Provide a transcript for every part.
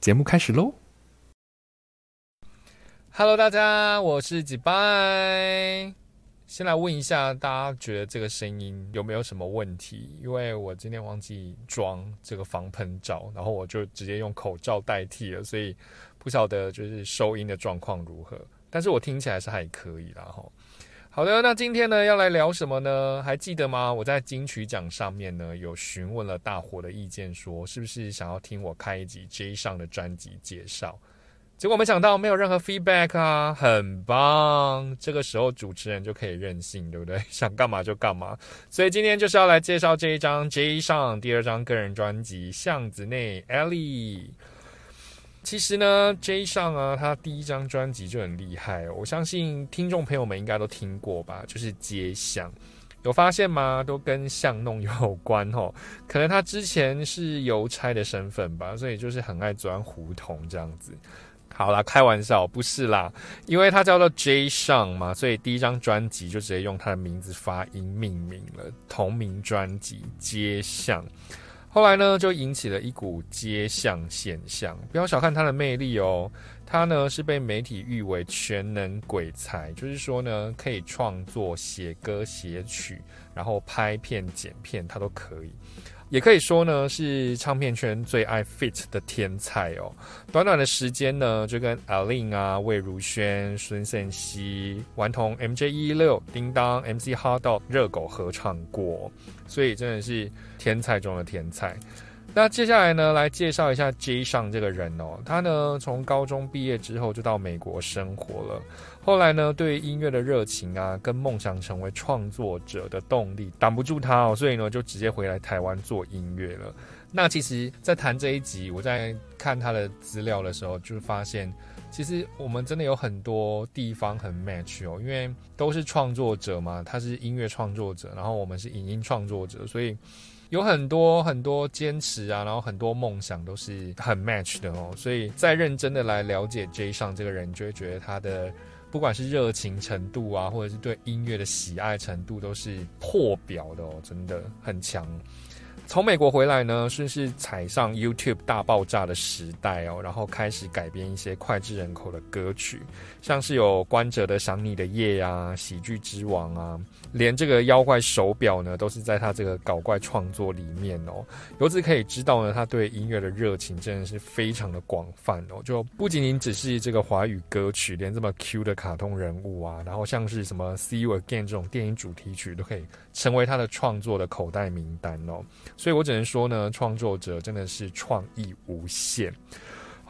节目开始喽！Hello，大家，我是几拜。先来问一下，大家觉得这个声音有没有什么问题？因为我今天忘记装这个防喷罩，然后我就直接用口罩代替了，所以不晓得就是收音的状况如何。但是我听起来是还可以啦，哈。好的，那今天呢要来聊什么呢？还记得吗？我在金曲奖上面呢有询问了大伙的意见，说是不是想要听我开一集 J 上的专辑介绍？结果没想到没有任何 feedback 啊，很棒！这个时候主持人就可以任性，对不对？想干嘛就干嘛。所以今天就是要来介绍这一张 J 上第二张个人专辑《巷子内 Ellie》。其实呢，J 上啊，他第一张专辑就很厉害，我相信听众朋友们应该都听过吧？就是街巷，有发现吗？都跟巷弄有关哦。可能他之前是邮差的身份吧，所以就是很爱钻胡同这样子。好啦，开玩笑，不是啦，因为他叫做 J 上嘛，所以第一张专辑就直接用他的名字发音命名了，同名专辑《街巷》。后来呢，就引起了一股街巷现象。不要小看他的魅力哦，他呢是被媒体誉为全能鬼才，就是说呢，可以创作、写歌、写曲，然后拍片、剪片，他都可以。也可以说呢，是唱片圈最爱 fit 的天才哦。短短的时间呢，就跟 Alin 啊、魏如萱、孙盛熙、顽童 MJ 一六、叮当、MC Hotdog、热狗合唱过，所以真的是天才中的天才。那接下来呢，来介绍一下 J 上这个人哦。他呢，从高中毕业之后就到美国生活了。后来呢，对音乐的热情啊，跟梦想成为创作者的动力挡不住他哦，所以呢，就直接回来台湾做音乐了。那其实，在谈这一集，我在看他的资料的时候，就发现，其实我们真的有很多地方很 match 哦，因为都是创作者嘛，他是音乐创作者，然后我们是影音创作者，所以有很多很多坚持啊，然后很多梦想都是很 match 的哦。所以再认真的来了解 J 上这个人，就会觉得他的。不管是热情程度啊，或者是对音乐的喜爱程度，都是破表的哦，真的很强。从美国回来呢，顺势踩上 YouTube 大爆炸的时代哦，然后开始改编一些脍炙人口的歌曲，像是有关喆的《想你的夜》呀，《喜剧之王》啊，连这个妖怪手表呢，都是在他这个搞怪创作里面哦。由此可以知道呢，他对音乐的热情真的是非常的广泛哦，就不仅仅只是这个华语歌曲，连这么 Q 的卡通人物啊，然后像是什么《See You Again》这种电影主题曲，都可以成为他的创作的口袋名单哦。所以我只能说呢，创作者真的是创意无限。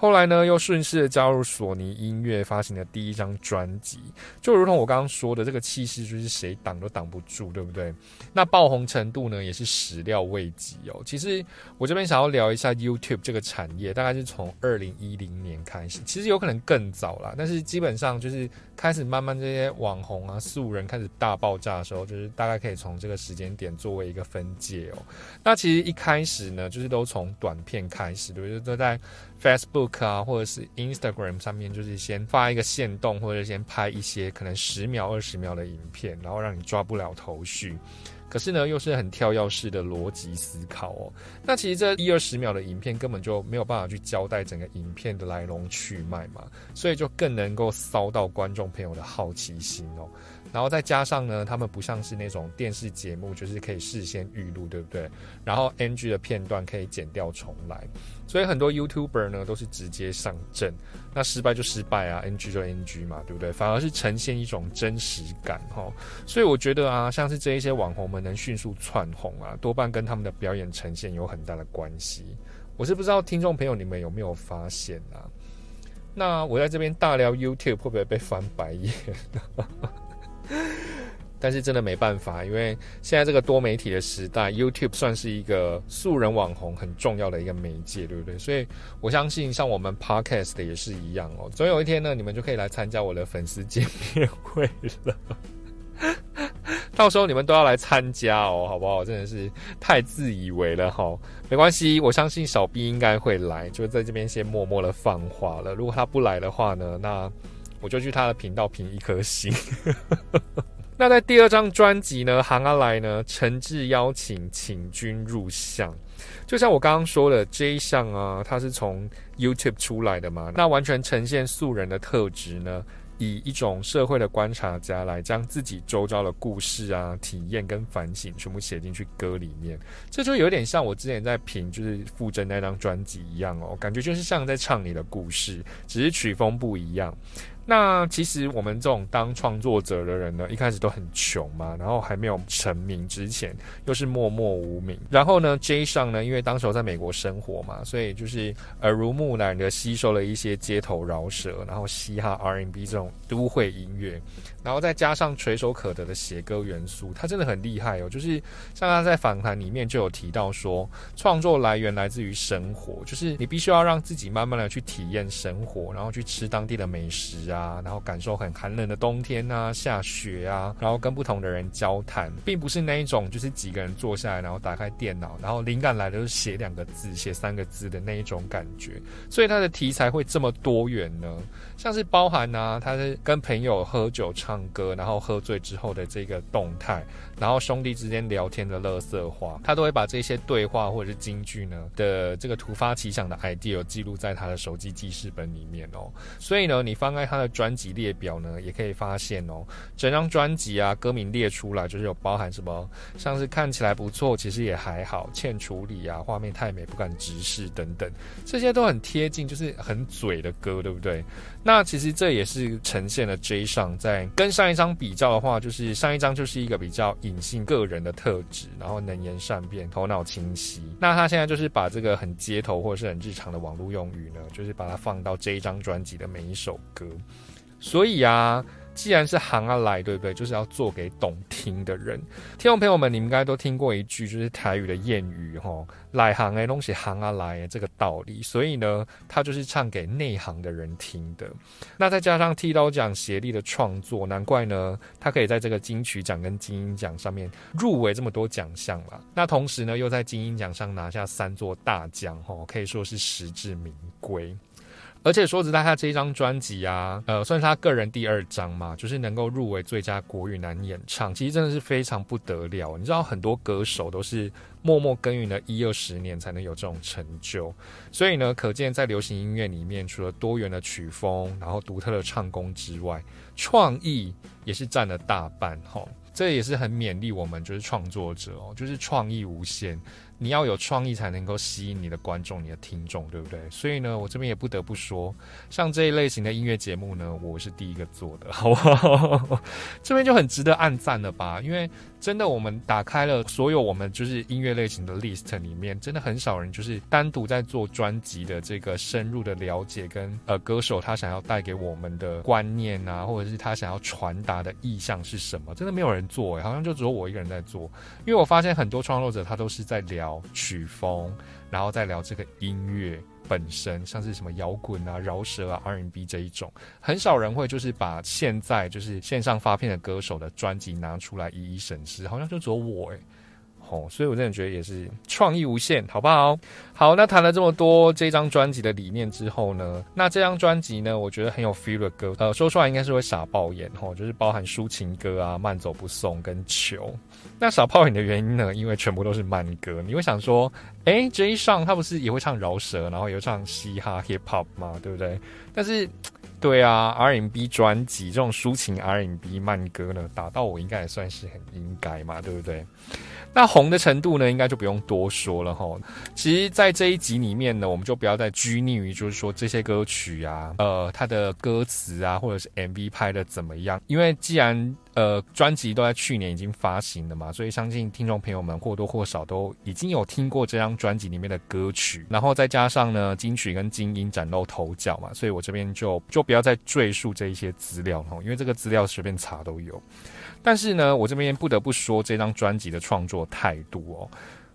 后来呢，又顺势的加入索尼音乐，发行的第一张专辑，就如同我刚刚说的，这个气势就是谁挡都挡不住，对不对？那爆红程度呢，也是始料未及哦。其实我这边想要聊一下 YouTube 这个产业，大概是从二零一零年开始，其实有可能更早啦，但是基本上就是开始慢慢这些网红啊、素人开始大爆炸的时候，就是大概可以从这个时间点作为一个分界哦。那其实一开始呢，就是都从短片开始，对不对？都在。Facebook 啊，或者是 Instagram 上面，就是先发一个线动，或者先拍一些可能十秒、二十秒的影片，然后让你抓不了头绪。可是呢，又是很跳跃式的逻辑思考哦。那其实这一二十秒的影片根本就没有办法去交代整个影片的来龙去脉嘛，所以就更能够骚到观众朋友的好奇心哦。然后再加上呢，他们不像是那种电视节目，就是可以事先预录，对不对？然后 NG 的片段可以剪掉重来，所以很多 YouTuber 呢都是直接上阵，那失败就失败啊，NG 就 NG 嘛，对不对？反而是呈现一种真实感哈。所以我觉得啊，像是这一些网红们能迅速窜红啊，多半跟他们的表演呈现有很大的关系。我是不知道听众朋友你们有没有发现啊？那我在这边大聊 YouTube 会不会被翻白眼？但是真的没办法，因为现在这个多媒体的时代，YouTube 算是一个素人网红很重要的一个媒介，对不对？所以我相信，像我们 Podcast 也是一样哦。总有一天呢，你们就可以来参加我的粉丝见面会了。到时候你们都要来参加哦，好不好？真的是太自以为了哈，没关系，我相信小 B 应该会来，就在这边先默默的放话了。如果他不来的话呢，那我就去他的频道评一颗星。那在第二张专辑呢，行阿来呢诚挚邀请请君入相，就像我刚刚说的，J 项啊，他是从 YouTube 出来的嘛，那完全呈现素人的特质呢，以一种社会的观察家来将自己周遭的故事啊、体验跟反省全部写进去歌里面，这就有点像我之前在评就是傅征那张专辑一样哦，感觉就是像在唱你的故事，只是曲风不一样。那其实我们这种当创作者的人呢，一开始都很穷嘛，然后还没有成名之前，又是默默无名。然后呢，J 上呢，因为当时候在美国生活嘛，所以就是耳濡目染的吸收了一些街头饶舌，然后嘻哈 R&B 这种都会音乐，然后再加上垂手可得的写歌元素，他真的很厉害哦。就是像他在访谈里面就有提到说，创作来源来自于生活，就是你必须要让自己慢慢的去体验生活，然后去吃当地的美食啊。啊，然后感受很寒冷的冬天啊，下雪啊，然后跟不同的人交谈，并不是那一种就是几个人坐下来，然后打开电脑，然后灵感来的是写两个字、写三个字的那一种感觉。所以他的题材会这么多元呢？像是包含啊，他是跟朋友喝酒唱歌，然后喝醉之后的这个动态，然后兄弟之间聊天的乐色话，他都会把这些对话或者是京剧呢的这个突发奇想的 idea 记录在他的手机记事本里面哦。所以呢，你翻开他的专辑列表呢，也可以发现哦，整张专辑啊，歌名列出来就是有包含什么，像是看起来不错，其实也还好，欠处理啊，画面太美不敢直视等等，这些都很贴近，就是很嘴的歌，对不对？那其实这也是呈现了 J 上在跟上一张比较的话，就是上一张就是一个比较隐性个人的特质，然后能言善辩，头脑清晰。那他现在就是把这个很街头或者是很日常的网络用语呢，就是把它放到这一张专辑的每一首歌。所以啊，既然是行啊来，对不对？就是要做给懂听的人。听众朋友们，你们应该都听过一句就是台语的谚语，哈，来行哎，东西行啊来这个道理。所以呢，他就是唱给内行的人听的。那再加上剃刀奖协力的创作，难怪呢，他可以在这个金曲奖跟金鹰奖上面入围这么多奖项了。那同时呢，又在金鹰奖上拿下三座大奖，哈，可以说是实至名归。而且说实在，他这一张专辑啊，呃，算是他个人第二张嘛，就是能够入围最佳国语男演唱，其实真的是非常不得了。你知道，很多歌手都是默默耕耘了一二十年才能有这种成就，所以呢，可见在流行音乐里面，除了多元的曲风，然后独特的唱功之外，创意也是占了大半。哈，这也是很勉励我们，就是创作者哦，就是创意无限。你要有创意才能够吸引你的观众、你的听众，对不对？所以呢，我这边也不得不说，像这一类型的音乐节目呢，我是第一个做的，好不好？这边就很值得按赞了吧？因为真的，我们打开了所有我们就是音乐类型的 list 里面，真的很少人就是单独在做专辑的这个深入的了解，跟呃歌手他想要带给我们的观念啊，或者是他想要传达的意向是什么，真的没有人做，好像就只有我一个人在做。因为我发现很多创作者他都是在聊。曲风，然后再聊这个音乐本身，像是什么摇滚啊、饶舌啊、R N B 这一种，很少人会就是把现在就是线上发片的歌手的专辑拿出来一一审视，好像就只有我诶。哦，所以我真的觉得也是创意无限，好不好？好，那谈了这么多这张专辑的理念之后呢，那这张专辑呢，我觉得很有 feel 的歌，呃，说出来应该是会傻爆眼，吼，就是包含抒情歌啊、慢走不送跟球。那傻爆眼的原因呢，因为全部都是慢歌，你会想说，哎，J 上他不是也会唱饶舌，然后也会唱嘻哈 hip hop 吗？对不对？但是，对啊，R&B 专辑这种抒情 R&B 慢歌呢，打到我应该也算是很应该嘛，对不对？那红的程度呢，应该就不用多说了哈。其实，在这一集里面呢，我们就不要再拘泥于就是说这些歌曲啊，呃，它的歌词啊，或者是 MV 拍的怎么样。因为既然呃专辑都在去年已经发行了嘛，所以相信听众朋友们或多或少都已经有听过这张专辑里面的歌曲。然后再加上呢，金曲跟金音崭露头角嘛，所以我这边就就不要再赘述这一些资料了，因为这个资料随便查都有。但是呢，我这边不得不说这张专辑的创作态度哦，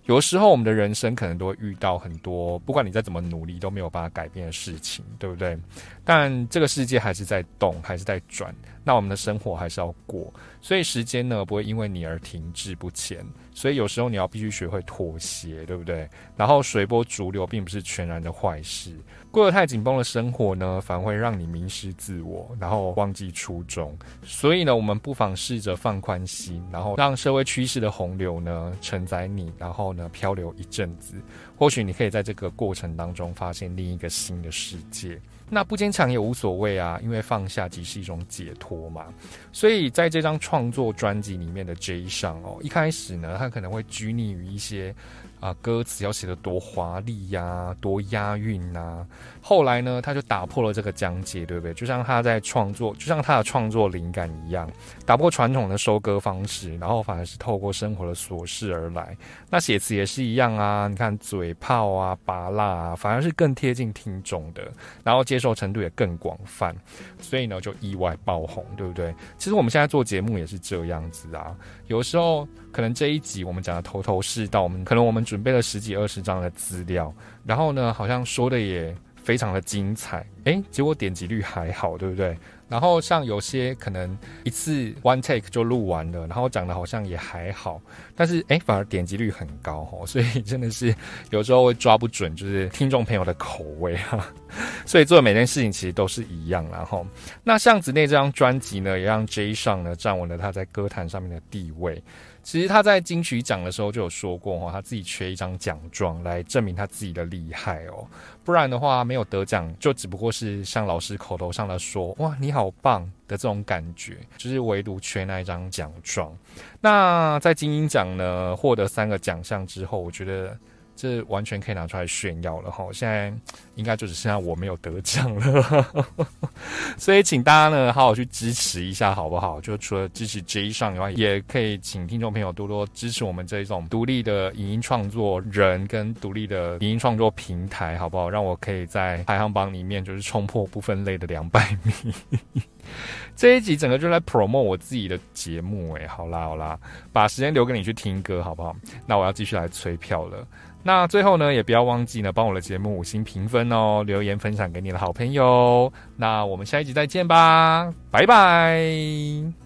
有时候我们的人生可能都会遇到很多，不管你再怎么努力都没有办法改变的事情，对不对？但这个世界还是在动，还是在转，那我们的生活还是要过，所以时间呢不会因为你而停滞不前。所以有时候你要必须学会妥协，对不对？然后随波逐流并不是全然的坏事。过得太紧绷的生活呢，反而会让你迷失自我，然后忘记初衷。所以呢，我们不妨试着放宽心，然后让社会趋势的洪流呢承载你，然后呢漂流一阵子。或许你可以在这个过程当中发现另一个新的世界。那不坚强也无所谓啊，因为放下即是一种解脱嘛。所以在这张创作专辑里面的 J 上哦，一开始呢，他可能会拘泥于一些。啊，歌词要写的多华丽呀，多押韵呐。后来呢，他就打破了这个疆界，对不对？就像他在创作，就像他的创作灵感一样，打破传统的收割方式，然后反而是透过生活的琐事而来。那写词也是一样啊，你看嘴炮啊、拔辣啊，反而是更贴近听众的，然后接受程度也更广泛，所以呢就意外爆红，对不对？其实我们现在做节目也是这样子啊，有时候可能这一集我们讲的头头是道，我们可能我们准备了十几二十张的资料，然后呢好像说的也。非常的精彩，哎，结果点击率还好，对不对？然后像有些可能一次 one take 就录完了，然后讲的好像也还好，但是哎，反而点击率很高哦，所以真的是有时候会抓不准，就是听众朋友的口味哈。所以做的每件事情其实都是一样，然后那巷子内这张专辑呢，也让 J 上呢站稳了他在歌坛上面的地位。其实他在金曲奖的时候就有说过哈，他自己缺一张奖状来证明他自己的厉害哦，不然的话没有得奖就只不过是像老师口头上的说哇你好棒的这种感觉，就是唯独缺那一张奖状。那在精英奖呢获得三个奖项之后，我觉得。这完全可以拿出来炫耀了哈！现在应该就只剩下我没有得奖了，所以请大家呢好好去支持一下，好不好？就除了支持 J 上以外，也可以请听众朋友多多支持我们这一种独立的影音创作人跟独立的影音创作平台，好不好？让我可以在排行榜里面就是冲破不分类的两百名。这一集整个就来 promote 我自己的节目，哎，好啦好啦，把时间留给你去听歌，好不好？那我要继续来催票了。那最后呢，也不要忘记呢，帮我的节目五星评分哦，留言分享给你的好朋友。那我们下一集再见吧，拜拜。